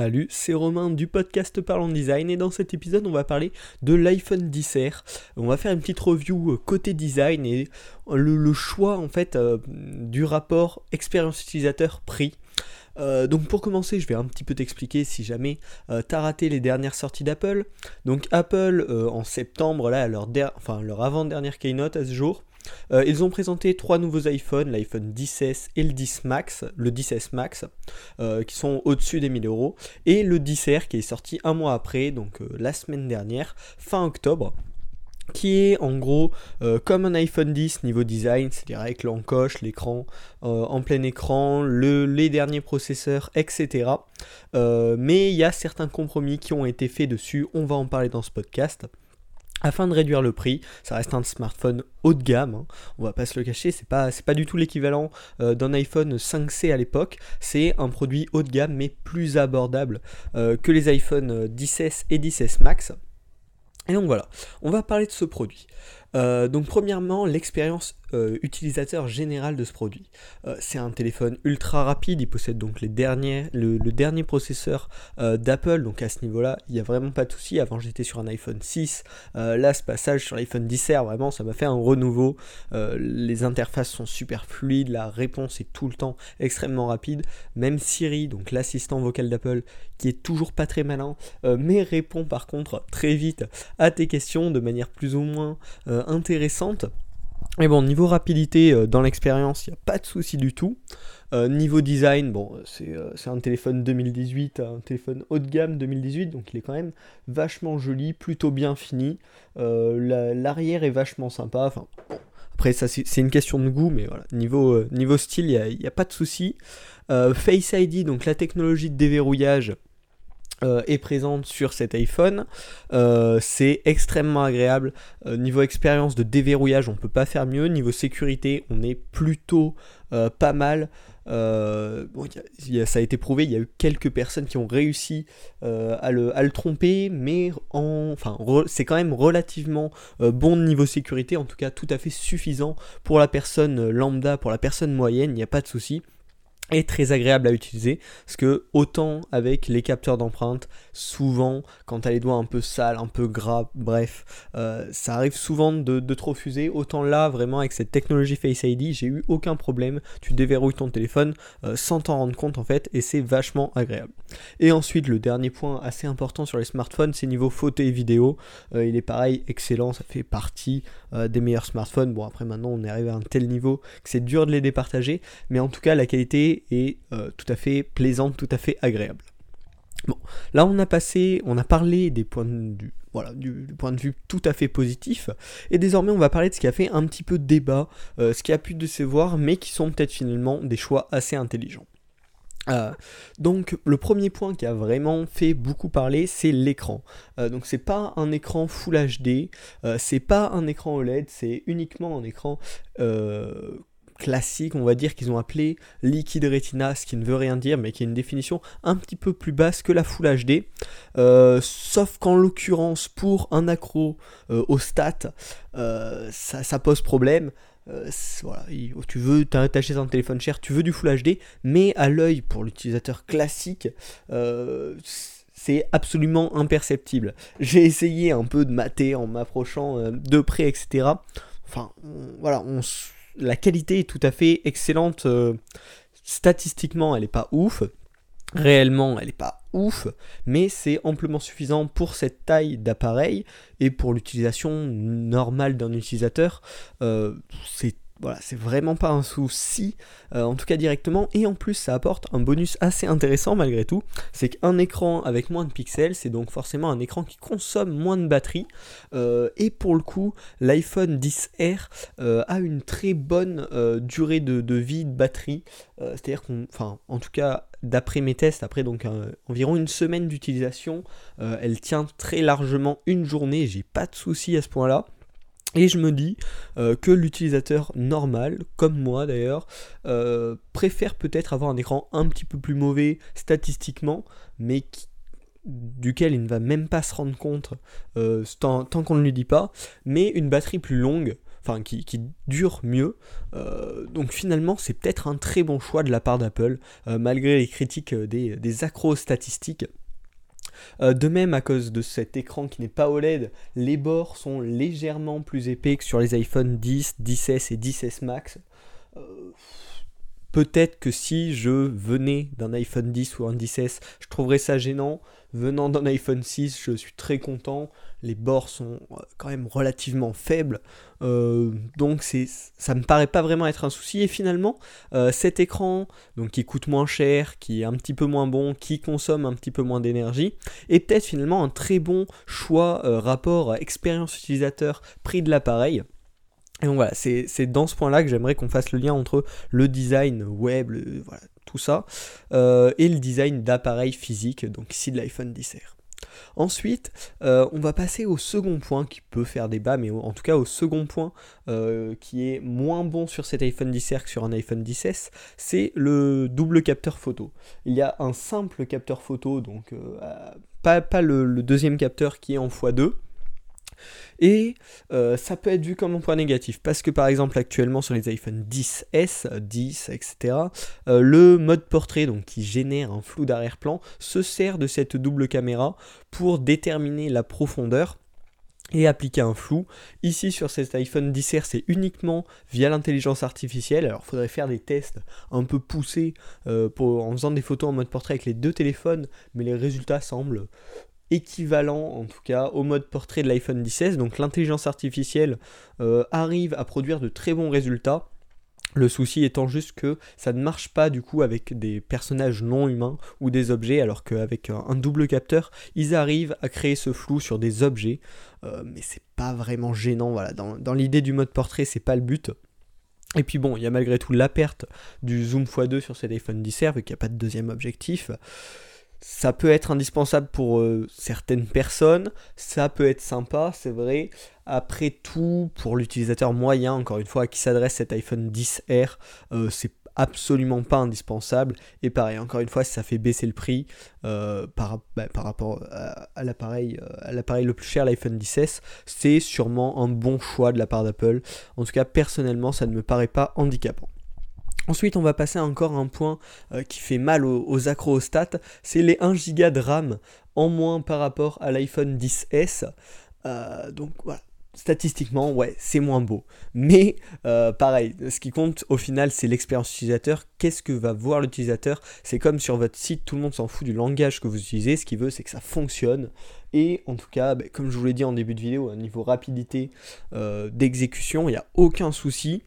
Salut, c'est Romain du podcast Parlons Design et dans cet épisode on va parler de l'iPhone 10R. On va faire une petite review euh, côté design et le, choix en fait euh, du rapport expérience utilisateur prix. Euh, donc pour commencer, je vais un petit peu t'expliquer si jamais t'as raté les dernières sorties d'Apple. Donc Apple en septembre, là, leur, leur avant-dernière keynote à ce jour, euh, ils ont présenté trois nouveaux iPhones, l'iPhone 10S et le 10 Max, le 10S Max, euh, qui sont au-dessus des 1000 euros, et le 10R qui est sorti un mois après, donc euh, la semaine dernière, fin octobre qui est en gros comme un iPhone 10 niveau design, c'est-à-dire avec l'encoche, l'écran en plein écran, les derniers processeurs, etc. mais il y a certains compromis qui ont été faits dessus, on va en parler dans ce podcast afin de réduire le prix. Ça reste un smartphone haut de gamme, hein. on va pas se le cacher, c'est pas, pas du tout l'équivalent euh, d'un iPhone 5C à l'époque, c'est un produit haut de gamme mais plus abordable euh, que les iPhone 10S et 10S Max. Et donc voilà, on va parler de ce produit. Euh, donc premièrement, l'expérience euh, utilisateur général de ce produit. Euh, c'est un téléphone ultra rapide, il possède donc les le, dernier processeur d'Apple, donc à ce niveau-là, il n'y a vraiment pas de souci. Avant j'étais sur un iPhone 6, là ce passage sur l'iPhone 10R, vraiment ça m'a fait un renouveau. les interfaces sont super fluides, la réponse est tout le temps extrêmement rapide. Même Siri, donc l'assistant vocal d'Apple, qui est toujours pas très malin, mais répond par contre très vite à tes questions de manière plus ou moins intéressante. Et bon, niveau rapidité euh, dans l'expérience, il n'y a pas de souci du tout. Euh, niveau design, bon, c'est un téléphone 2018, un téléphone haut de gamme 2018, donc il est quand même vachement joli, plutôt bien fini. L'arrière est vachement sympa. Enfin, après, ça c'est une question de goût, mais voilà, niveau, niveau style, il n'y a, a, pas de souci. Face ID, donc la technologie de déverrouillage, euh, est présente sur cet iPhone. Euh, c'est extrêmement agréable. Euh, niveau expérience de déverrouillage, on peut pas faire mieux. Niveau sécurité, on est plutôt pas mal. Bon, ça a été prouvé, il y a eu quelques personnes qui ont réussi à le, tromper, mais en, enfin, c'est quand même relativement bon niveau sécurité, en tout cas tout à fait suffisant pour la personne lambda, pour la personne moyenne, il n'y a pas de souci est très agréable à utiliser parce que autant avec les capteurs d'empreinte souvent quand tu as les doigts un peu sales un peu gras bref euh, ça arrive souvent de, trop fuser. Autant là vraiment avec cette technologie Face ID j'ai eu aucun problème. Tu déverrouilles ton téléphone euh, sans t'en rendre compte en fait et c'est vachement agréable. Et ensuite le dernier point assez important sur les smartphones c'est niveau photo et vidéo. Euh, il est pareil excellent ça fait partie des meilleurs smartphones. Bon après maintenant on est arrivé à un tel niveau que c'est dur de les départager. Mais en tout cas la qualité et euh, tout à fait plaisante, tout à fait agréable. Bon, là on a passé, on a parlé des points de vue, voilà, du, point de vue tout à fait positif, et désormais on va parler de ce qui a fait un petit peu débat, euh, ce qui a pu décevoir, mais qui sont peut-être finalement des choix assez intelligents. Euh, donc le premier point qui a vraiment fait beaucoup parler, c'est l'écran. donc c'est pas un écran Full HD, c'est pas un écran OLED, c'est uniquement un écran classique, on va dire, qu'ils ont appelé Liquid Retina, ce qui ne veut rien dire, mais qui est une définition un petit peu plus basse que la Full HD. Euh, sauf qu'en l'occurrence, pour un accro euh, au stat, euh, ça, pose problème. tu veux t'attacher un téléphone cher, tu veux du Full HD, mais à l'œil, pour l'utilisateur classique, c'est absolument imperceptible. J'ai essayé un peu de mater en m'approchant de près, etc. Enfin, voilà, on la qualité est tout à fait excellente. Euh, statistiquement, elle n'est pas ouf. Réellement, elle n'est pas ouf, mais c'est amplement suffisant pour cette taille d'appareil et pour l'utilisation normale d'un utilisateur. Euh, voilà, c'est vraiment pas un souci, euh, en tout cas directement, et en plus ça apporte un bonus assez intéressant malgré tout, c'est qu'un écran avec moins de pixels, c'est donc forcément un écran qui consomme moins de batterie, euh, et pour le coup, l'iPhone 10R euh, a une très bonne durée de, vie de batterie, c'est-à-dire qu'on, en tout cas, d'après mes tests, après donc environ une semaine d'utilisation, elle tient très largement une journée, j'ai pas de souci à ce point-là. Et je me dis euh, que l'utilisateur normal, comme moi d'ailleurs, euh, préfère peut-être avoir un écran un petit peu plus mauvais statistiquement, mais duquel il ne va même pas se rendre compte euh, tant, qu'on ne lui dit pas, mais une batterie plus longue. enfin qui, dure mieux. donc finalement, c'est peut-être un très bon choix de la part d'Apple, malgré les critiques des, des accros statistiques. De même, à cause de cet écran qui n'est pas OLED, les bords sont légèrement plus épais que sur les iPhone 10, 10S et 10S Max. Peut-être que si je venais d'un iPhone 10 ou un 10S, je trouverais ça gênant. Venant d'un iPhone 6, je suis très content. Les bords sont euh, quand même relativement faibles. Euh, donc c'est, ça me paraît pas vraiment être un souci. Et finalement, euh, cet écran, donc qui coûte moins cher, qui est un petit peu moins bon, qui consomme un petit peu moins d'énergie, est peut-être finalement un très bon choix rapport expérience utilisateur prix de l'appareil. Et donc voilà, c'est dans ce point-là que j'aimerais qu'on fasse le lien entre le design web, voilà, tout ça, euh, et le design d'appareils physiques, donc ici de l'iPhone 10R. Ensuite, euh, on va passer au second point qui peut faire débat, mais en tout cas au second point euh, qui est moins bon sur cet iPhone 10R que sur un iPhone 10S, c'est le double capteur photo. Il y a un simple capteur photo, donc pas, pas le, deuxième capteur qui est en x2, et euh, ça peut être vu comme un point négatif, parce que par exemple actuellement sur les iPhone 10S, 10, etc., le mode portrait, donc qui génère un flou d'arrière-plan, se sert de cette double caméra pour déterminer la profondeur et appliquer un flou. Ici sur cet iPhone 10R c'est uniquement via l'intelligence artificielle. Alors il faudrait faire des tests un peu poussés euh, en faisant des photos en mode portrait avec les deux téléphones, mais les résultats semblent équivalent en tout cas au mode portrait de l'iPhone 16. Donc l'intelligence artificielle euh, arrive à produire de très bons résultats. Le souci étant juste que ça ne marche pas du coup avec des personnages non humains ou des objets, alors qu'avec un, double capteur, ils arrivent à créer ce flou sur des objets. Euh, mais c'est pas vraiment gênant, voilà. Dans, l'idée du mode portrait, c'est pas le but. Et puis bon, il y a malgré tout la perte du zoom x2 sur cet iPhone 10R, vu qu'il n'y a pas de deuxième objectif. Ça peut être indispensable pour euh, certaines personnes, ça peut être sympa, c'est vrai. Après tout, pour l'utilisateur moyen, encore une fois, à qui s'adresse cet iPhone 10R, euh, c'est absolument pas indispensable. Et pareil, encore une fois, ça fait baisser le prix euh, par, bah, par, rapport à, l'appareil, à l'appareil le plus cher, l'iPhone 10S, c'est sûrement un bon choix de la part d'Apple. En tout cas, personnellement, ça ne me paraît pas handicapant. Ensuite, on va passer encore un point euh, qui fait mal aux, aux accrostats, c'est les 1 Go de RAM en moins par rapport à l'iPhone 10S. Euh, donc voilà, statistiquement, ouais, c'est moins beau. Mais euh, pareil, ce qui compte au final, c'est l'expérience utilisateur. Qu'est-ce que va voir l'utilisateur? C'est comme sur votre site, tout le monde s'en fout du langage que vous utilisez. Ce qu'il veut, c'est que ça fonctionne. Et en tout cas, bah, comme je vous l'ai dit en début de vidéo, à niveau rapidité d'exécution, il n'y a aucun souci.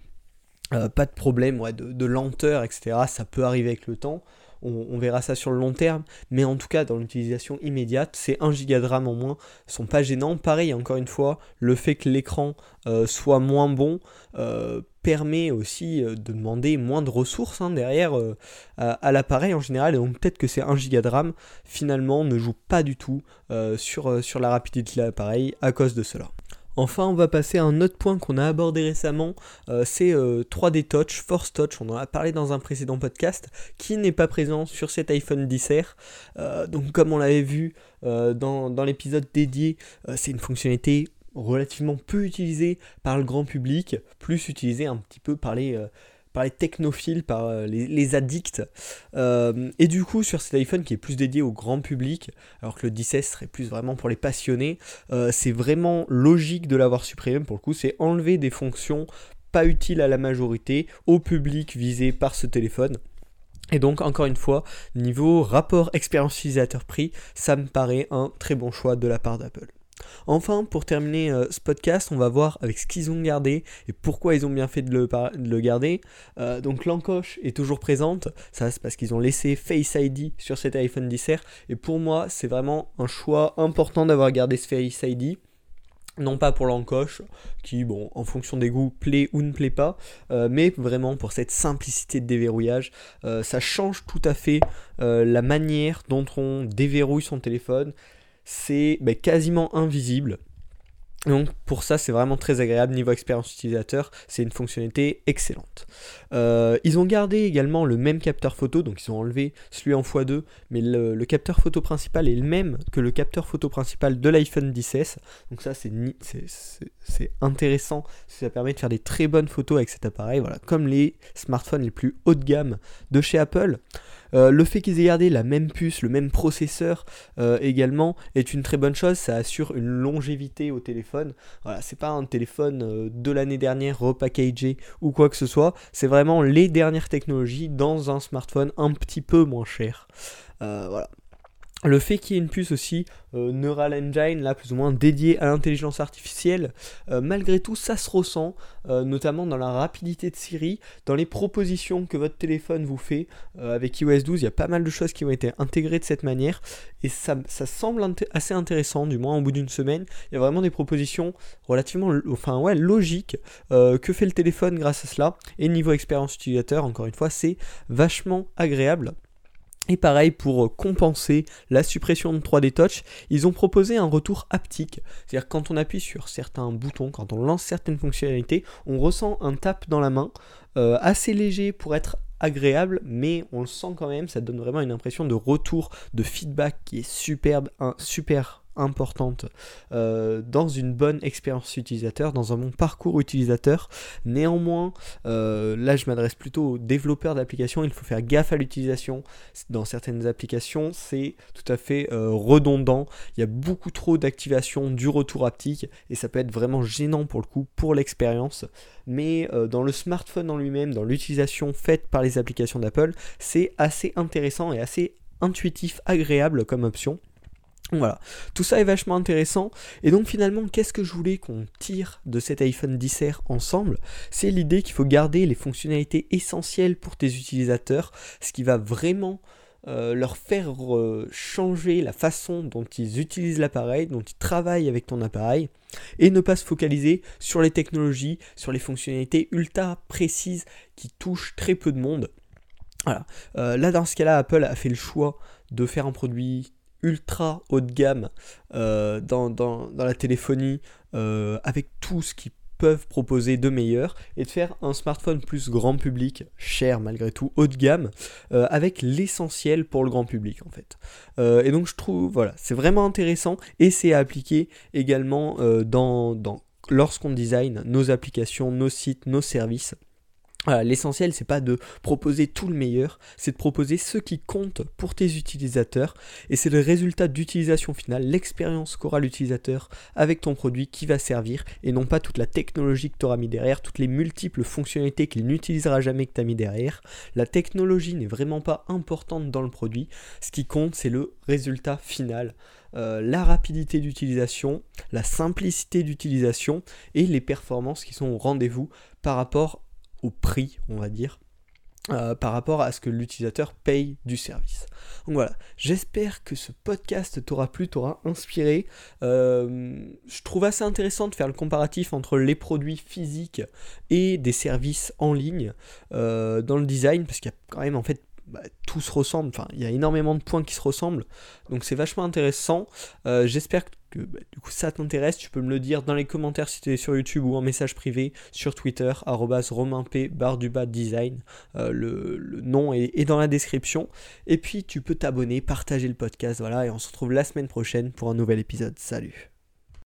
Euh, pas de problème de, lenteur, etc. Ça peut arriver avec le temps. On, verra ça sur le long terme. Mais en tout cas, dans l'utilisation immédiate, ces 1 Go de RAM en moins sont pas gênants. Pareil, encore une fois, le fait que l'écran euh, soit moins bon euh, permet aussi de demander moins de ressources hein, derrière à, l'appareil en général. Et donc peut-être que ces 1 Go de RAM finalement ne jouent pas du tout sur la rapidité de l'appareil à cause de cela. Enfin, on va passer à un autre point qu'on a abordé récemment, euh, c'est 3D euh, Touch, Force Touch, on en a parlé dans un précédent podcast, qui n'est pas présent sur cet iPhone 10R. Euh, donc comme on l'avait vu dans, dans l'épisode dédié, c'est une fonctionnalité relativement peu utilisée par le grand public, plus utilisée un petit peu par les par les technophiles, par euh, les, addicts. Euh, et du coup, sur cet iPhone qui est plus dédié au grand public, alors que le 10 serait plus vraiment pour les passionnés, euh, c'est vraiment logique de l'avoir supprimé pour le coup. C'est enlever des fonctions pas utiles à la majorité, au public visé par ce téléphone. Et donc, encore une fois, niveau rapport expérience utilisateur-prix, ça me paraît un très bon choix de la part d'Apple. Enfin, pour terminer euh, ce podcast, on va voir avec ce qu'ils ont gardé et pourquoi ils ont bien fait de le, garder. Euh, donc l'encoche est toujours présente, ça c'est parce qu'ils ont laissé Face ID sur cet iPhone 10R et pour moi c'est vraiment un choix important d'avoir gardé ce Face ID non pas pour l'encoche, qui, en fonction des goûts, plaît ou ne plaît pas, euh, mais vraiment pour cette simplicité de déverrouillage. ça change tout à fait la manière dont on déverrouille son téléphone c'est ben, quasiment invisible. Donc pour ça c'est vraiment très agréable niveau expérience utilisateur, c'est une fonctionnalité excellente. Euh, ils ont gardé également le même capteur photo, donc ils ont enlevé celui en x2, mais le, capteur photo principal est le même que le capteur photo principal de l'iPhone 10s. Donc ça c'est intéressant, ça permet de faire des très bonnes photos avec cet appareil, voilà, comme les smartphones les plus haut de gamme de chez Apple. Euh, le fait qu'ils aient gardé la même puce, le même processeur euh, également est une très bonne chose. Ça assure une longévité au téléphone. Voilà, c'est pas un téléphone euh, de l'année dernière repackagé ou quoi que ce soit. C'est vraiment les dernières technologies dans un smartphone un petit peu moins cher. voilà. Le fait qu'il y ait une puce aussi euh, Neural Engine, là plus ou moins dédiée à l'intelligence artificielle, euh, malgré tout ça se ressent, euh, notamment dans la rapidité de Siri, dans les propositions que votre téléphone vous fait. avec iOS 12, il y a pas mal de choses qui ont été intégrées de cette manière, et ça, ça semble assez intéressant, du moins au bout d'une semaine. Il y a vraiment des propositions relativement enfin, ouais, logiques. que fait le téléphone grâce à cela Et niveau expérience utilisateur, encore une fois, c'est vachement agréable. Et pareil, pour euh, compenser la suppression de 3D Touch, ils ont proposé un retour haptique. C'est-à-dire quand on appuie sur certains boutons, quand on lance certaines fonctionnalités, on ressent un tap dans la main, euh, assez léger pour être agréable, mais on le sent quand même, ça donne vraiment une impression de retour, de feedback qui est superbe, un, super importante euh, dans une bonne expérience utilisateur, dans un bon parcours utilisateur. Néanmoins, euh, là je m'adresse plutôt aux développeurs d'applications, il faut faire gaffe à l'utilisation. Dans certaines applications, c'est tout à fait euh, redondant. Il y a beaucoup trop d'activation du retour haptique et ça peut être vraiment gênant pour le coup, pour l'expérience. Mais dans le smartphone en lui-même, dans l'utilisation faite par les applications d'Apple, c'est assez intéressant et assez intuitif, agréable comme option. Voilà, tout ça est vachement intéressant. Et donc finalement, qu'est-ce que je voulais qu'on tire de cet iPhone 10R ensemble? C'est l'idée qu'il faut garder les fonctionnalités essentielles pour tes utilisateurs, ce qui va vraiment euh, leur faire euh, changer la façon dont ils utilisent l'appareil, dont ils travaillent avec ton appareil, et ne pas se focaliser sur les technologies, sur les fonctionnalités ultra précises qui touchent très peu de monde. Voilà. Euh, là, dans ce cas-là, Apple a fait le choix de faire un produit ultra haut de gamme euh, dans, la téléphonie euh, avec tout ce qu'ils peuvent proposer de meilleur et de faire un smartphone plus grand public, cher malgré tout, haut de gamme, euh, avec l'essentiel pour le grand public en fait. et donc je trouve, voilà, c'est vraiment intéressant et c'est à appliquer également dans, dans lorsqu'on design nos applications, nos sites, nos services. L'essentiel, c'est pas de proposer tout le meilleur, c'est de proposer ce qui compte pour tes utilisateurs et c'est le résultat d'utilisation finale, l'expérience qu'aura l'utilisateur avec ton produit qui va servir et non pas toute la technologie que tu auras mis derrière, toutes les multiples fonctionnalités qu'il n'utilisera jamais que tu as mis derrière. La technologie n'est vraiment pas importante dans le produit, ce qui compte, c'est le résultat final. Euh, la rapidité d'utilisation, la simplicité d'utilisation et les performances qui sont au rendez-vous par rapport prix, on va dire, euh, par rapport à ce que l'utilisateur paye du service. Donc voilà, j'espère que ce podcast t'aura plu, t'aura inspiré. Euh, je trouve assez intéressant de faire le comparatif entre les produits physiques et des services en ligne euh, dans le design, parce qu'il y a quand même en fait bah, tout se ressemble, enfin il y a énormément de points qui se ressemblent, donc c'est vachement intéressant. J'espère que bah, du coup ça t'intéresse, tu peux me le dire dans les commentaires si tu es sur YouTube ou en message privé sur Twitter, romainp barre du bas design, euh, le, nom est, est, dans la description. Et puis tu peux t'abonner, partager le podcast, voilà, et on se retrouve la semaine prochaine pour un nouvel épisode. Salut